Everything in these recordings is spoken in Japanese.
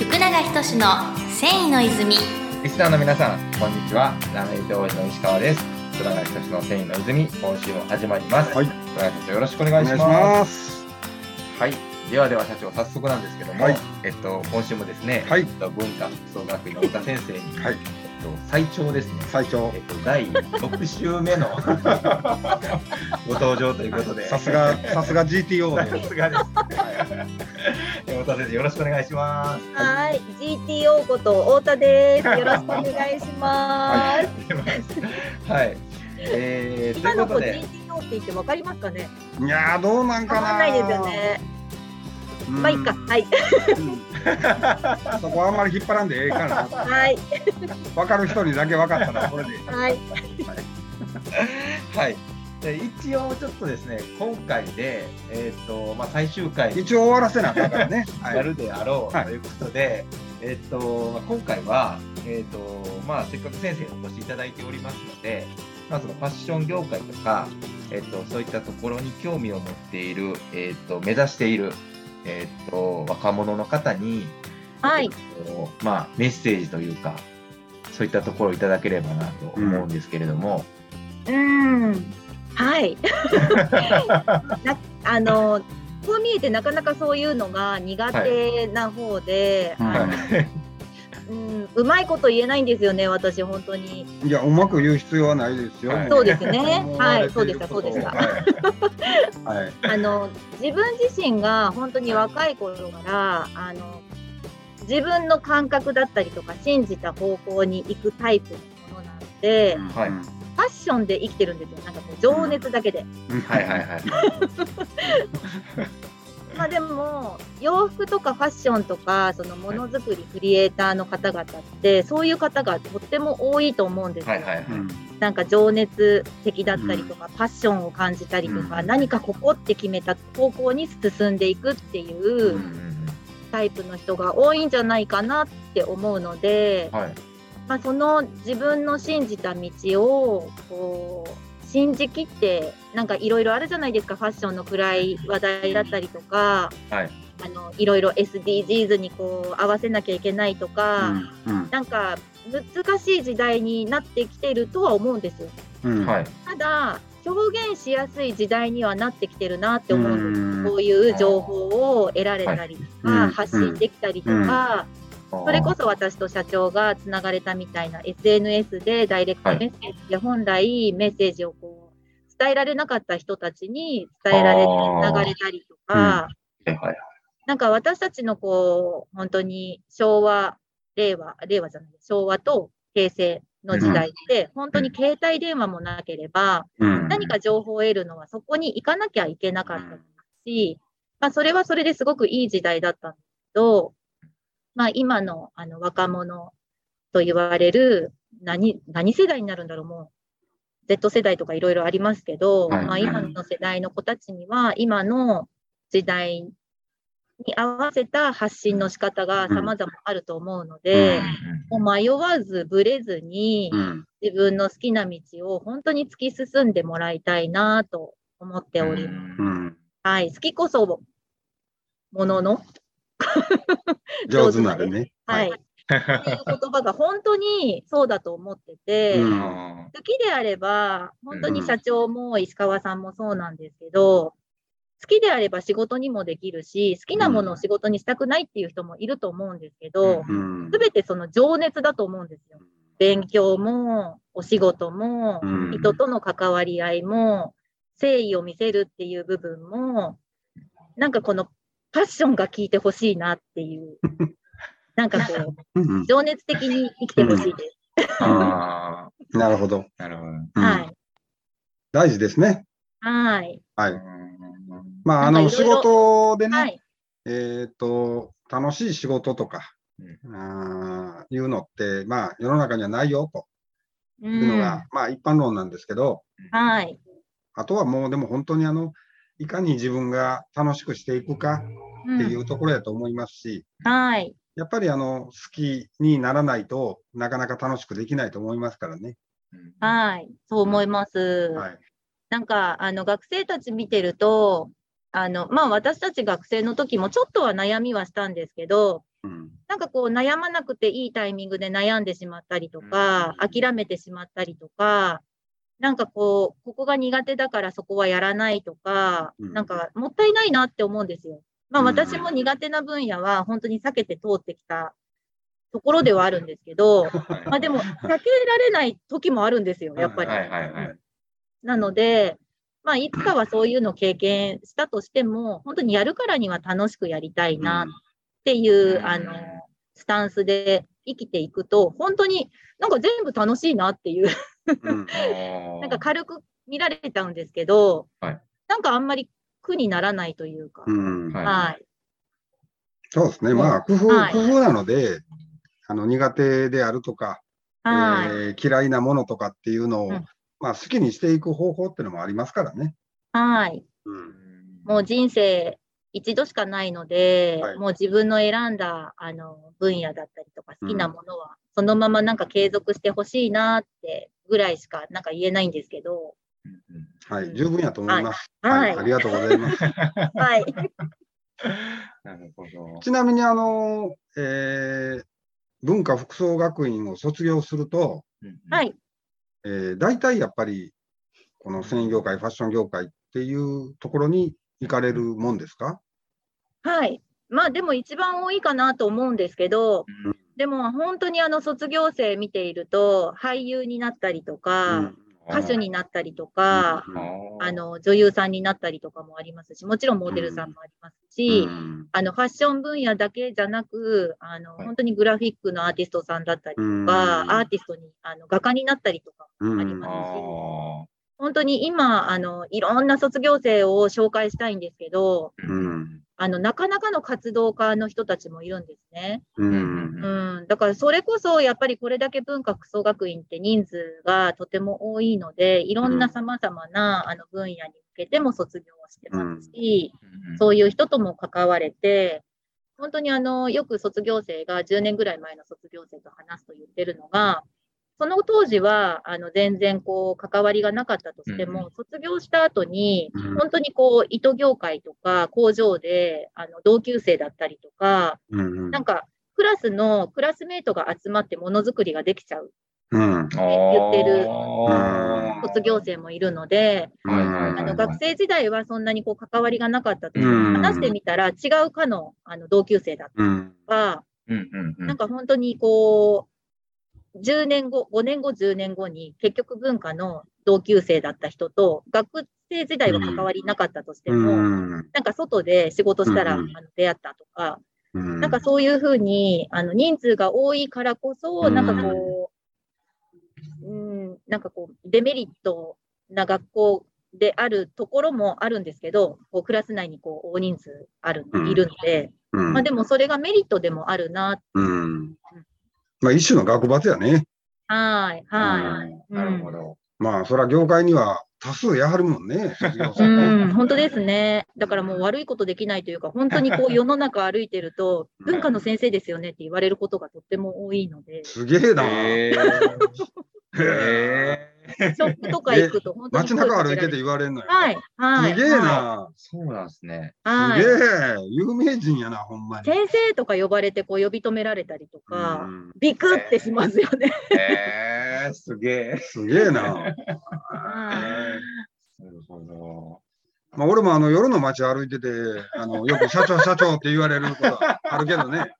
福永仁の繊維の泉リスナーの皆さん、こんにちは。ラメイト王子の石川です。福永仁の繊維の泉、今週も始まります。はい福永社長よろしくお願いします。お願いします。はい。ではでは社長、早速なんですけども、はいえっと、今週もですね、はいえっと文化総学院の太田先生に、はいえっと、最長ですね、最長えっと、第6週目の ご登場ということで、さすが、さすが GTO さで。すがです。はい太田先生、よろしくお願いします。はい、GTO こと太田です。よろしくお願いします。はい。えー、今の子 GTO って言ってわかりますかね？いやー、どうなんかな。わかんないですよね。うん。まあいいか。はい。うんそこはあんまり引っ張らんでええからな。はい。分かる人にだけ分かったら、これで。はい。はい。で一応ちょっとですね、今回で、えっ、と、まあ、最終回に一応終わらせなあかんからね。はい。やるであろうはいということで、えっ、と、まあ今回は、えっ、と、まあ、せっかく先生にお越しいただいておりますので、まあ、そのファッション業界とか、えっ、と、そういったところに興味を持っている、えっ、と、目指している、えっ、と、若者の方に、はい。えっとまあ、メッセージというか、そういったところをいただければなと思うんですけれども、うーん。はい。なあの。こう見えてなかなかそういうのが苦手な方で、うんあのうん、うまいこと言えないんですよね、私本当に。いや、うまく言う必要はないですよ。はいそうですね はい慣れていることをそうでしたはい。はい。あの自分自身が本当に若い頃からあの自分の感覚だったりとか信じた方向に行くタイプのものなので、はいうんファッションで生きてるんですよなんかこう情熱だけで。はいはいはい。まあでも洋服とかファッションとかそのものづくりクリエイターの方々ってそういう方がとっても多いと思うんですよ。はいはいはい。うんなんか情熱的だったりとか、パッションを感じたりとか、うん何かここって決めた方向に進んでいくっていう。タイプの人が多いんじゃないかなって思うので。まあ、その自分の信じた道をこう信じきってなんかいろいろあるじゃないですか。ファッションの暗い話題だったりとか。はい。あのいろいろ SDGs にこう合わせなきゃいけないとか、うんなんか難しい時代になってきてるとは思うんですよ。うん。はい。ただ表現しやすい時代にはなってきてるなって思うんです。うん。こういう情報を得られたりとか、はい。うん。発信できたりとか、それこそ私と社長がつながれたみたいな SNS でダイレクトメッセージで本来メッセージをこう伝えられなかった人たちに伝えられてつながれたりとか、はいはい。なんか私たちのこう本当に昭和、令和、令和じゃない、昭和と平成の時代って、本当に携帯電話もなければ、うん。何か情報を得るのはそこに行かなきゃいけなかったし、まあ、それはそれですごくいい時代だったんですけど、まあ、今のあの若者と言われる何、何世代になるんだろう、もう。Z 世代とかいろいろありますけど、はい。まあ、今の世代の子たちには、今の時代に合わせた発信の仕方が様々あると思うので、もう迷わず、ぶれずに、うん。自分の好きな道を本当に突き進んでもらいたいなと思っております。うん。はい、好きこそものの、上手なるね。はい、っていう言葉が本当にそうだと思ってて、うん。好きであれば、本当に社長も石川さんもそうなんですけど、好きであれば仕事にもできるし、好きなものを仕事にしたくないっていう人もいると思うんですけど、うん。すべてその情熱だと思うんですよ。勉強も、お仕事も、うん。人との関わり合いも、誠意を見せるっていう部分も、なんかこのパッションが効いてほしいなっていう、なんかこう、うん情熱的に生きてほしいです。あなるほど。あ、なるほど。うんはい。大事ですね。はい。はい。うんまあ、あの、仕事でね、はい。えっと、楽しい仕事とか、あーいうのって、まあ、世の中にはないよとういうのん。が、まあ、一般論なんですけど、はい。あとはもう、でも本当にあの、いかに自分が楽しくしていくかっていうところやと思いますし、はい。やっぱりあの、好きにならないとなかなか楽しくできないと思いますからね。はい。そう思います。はい。なんか、あの、学生たち見てると、あの、まあ、私たち学生の時もちょっとは悩みはしたんですけど、うん。なんかこう悩まなくていいタイミングで悩んでしまったりとか、うん諦めてしまったりとか、なんかこう、ここが苦手だからそこはやらないとか、うんなんかもったいないなって思うんですよ。まあうん私も苦手な分野は本当に避けて通ってきたところではあるんですけど、はいまあでも避けられない時もあるんですよ、やっぱり。はいはいはい。なので、まあいつかはそういうのを経験したとしても、本当にやるからには楽しくやりたいなっていう、うんあの、スタンスで生きていくと、本当になんか全部楽しいなっていう、うん なんか軽く見られちゃうんですけど、はいなんかあんまり苦にならないというか、うんはいはい。そうですね。まあ、工夫、はい工夫なので、あの、苦手であるとか、はい。えー嫌いなものとかっていうのを、うんまあ、好きにしていく方法っていうのもありますからね。はい。うん。もう人生一度しかないので、はいもう自分の選んだあの分野だったりとか好きなものは、そのままなんか継続してほしいなってぐらいしかなんか言えないんですけど、はい。十分やと思います。はいありがとうございます。はい。なるほど。ちなみに、あの、えー文化服装学院を卒業すると、は。い。えー大体やっぱり、この繊維業界、ファッション業界っていうところに行かれるもんですか？はい。まあでも一番多いかなと思うんですけど、うんでも本当にあの卒業生見ていると、俳優になったりとか、歌手になったりとか、うん。あの女優さんになったりとかもありますし、もちろんモデルさんもありますし、うん。あのファッション分野だけじゃなく、あのはい。本当にグラフィックのアーティストさんだったりとか、うん。アーティストにあの画家になったりとかうんありますし、あ本当に今あの、いろんな卒業生を紹介したいんですけど、ーうんあのなかなかの活動家の人たちもいるんですね。うん。うん、だからそれこそやっぱりこれだけ文化服装学院って人数がとても多いので、いろんなさまざまなあの分野に向けても卒業をしてますし、そういう人とも関われて、本当にあの、よく卒業生が10年ぐらい前の卒業生と話すと言ってるのが、その当時は、あの、全然こう、関わりがなかったとしてうんも、卒業した後に、うん。本当にこう、糸業界とか工場で、あの、同級生だったりとか、うんなんか、クラスのクラスメートが集まってものづくりができちゃう。うん。言ってるうん。卒業生もいるので、あの学生時代はそんなにこう関わりがなかったとして話してみたら違う科のあの同級生だったうん。とか、なんか本当にこう、10年後、5年後、10年後に結局文化の同級生だった人と、学生時代は関わりなかったとしても、うん。なんか外で仕事したら、うんあの出会ったとか、うん。なんかそういうふうに、あの人数が多いからこそ、うん。なんかこう、うん、なんかこう、デメリットな学校であるところもあるんですけど、こうクラス内にこう大人数ある、うん。いるので、うん。まあでもそれがメリットでもあるな。うんまあ一種の学罰やね。はい、はい。なるほど。まあそれは業界には多数やはるもんね、う。ん、本当ですね。だからもう悪いことできないというか、本当にこう世の中歩いてると、文化の先生ですよねって言われることがとっても多いので、すげえな。へへーへーショップとか行くと本当に街中歩いてて言われんのよ。はい、はい。すげえはいな。そうなんですね。はいすげえ。有名人やな、ほんまに。先生とか呼ばれてこう呼び止められたりとか、うんビクってしますよね。へえ、すげえ。すげえな。はいなるほど。まあ俺もあの夜の街歩いてて、あのよく社長社長って言われること あるけどね。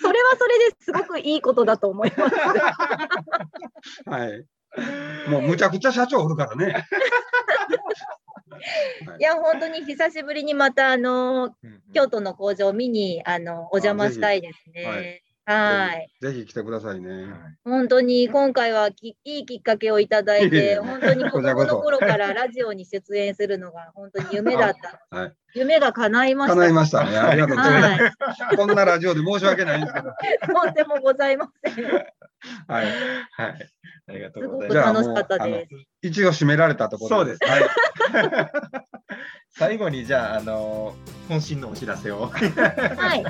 それはそれですごくいいことだと思います。はい。もうむちゃくちゃ社長おるからね。いや、本当に久しぶりにまた、あの、京都の工場を見に、あの、お邪魔したいですね。はい。ぜひ来てくださいね。本当に今回はきいいきっかけをいただいて、本当に子供の頃からラジオに出演するのが本当に夢だった。はい。夢が叶いました。叶いましたね。ありがとうございます。はい。こんなラジオで申し訳ないんですけど。とんでもございません。はい。はい。ありがとすごくうございます。楽しかったです。一応締められたところ。そうです。はい。最後にじゃあ、あの渾身のお知らせを。はい。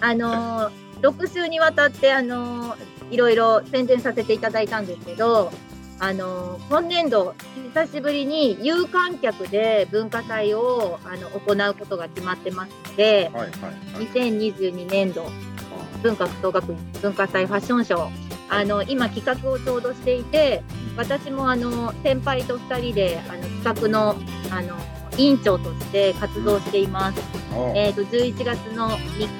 あのー、6週にわたって、あのーいろいろ宣伝させていただいたんですけど、あの、今年度、久しぶりに有観客で文化祭をあの行うことが決まってますので、はいはいはい。2022年度文化創学院文化祭ファッションショー、あの、今企画をちょうどしていて、私もあの、先輩と2人であの企画の、あの、委員長として活動しています。おえっ、と、11月の3日、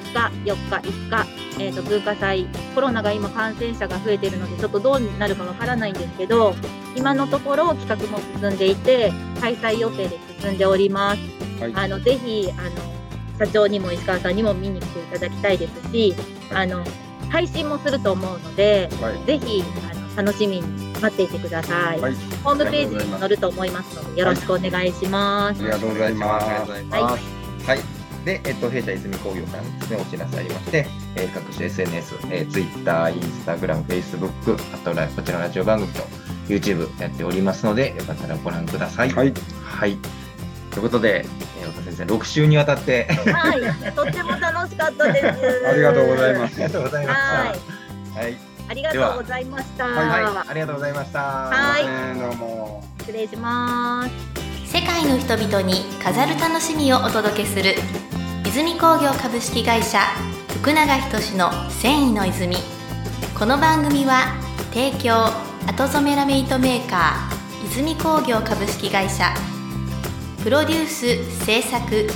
4日、5日、えっ、と、文化祭、コロナが今感染者が増えているので、ちょっとどうなるかわからないんですけど、今のところ企画も進んでいて、開催予定で進んでおります。はいあの、ぜひ、あの、社長にも石川さんにも見に来ていただきたいですし、あの、配信もすると思うので、はい。ぜひ、あの、楽しみに待っていてください。はいホームページにも載ると思いますので、よろしくお願いします。ありがとうございますありがとうございます。はい。で、えっと、弊社泉工業からですね、お知らせありまして、えー各種 SNS、えー、Twitter、Instagram、Facebook、あとラこちらのラジオ番組と YouTube やっておりますので、よかったらご覧ください。はい。はい。ということで、えー、岡先生、6週にわたって、はい、とっても楽しかったです。ありがとうございますありがとうございました。はい、はい。ありがとうございました。はい。ありがとうございました。はいえーどうも。失礼します。世界の人々に飾る楽しみをお届けする泉工業株式会社福永仁の繊維の泉この番組は提供後染めラメイトメーカー泉工業株式会社プロデュース制作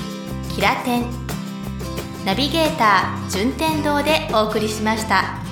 キラテンナビゲーター順天堂でお送りしました。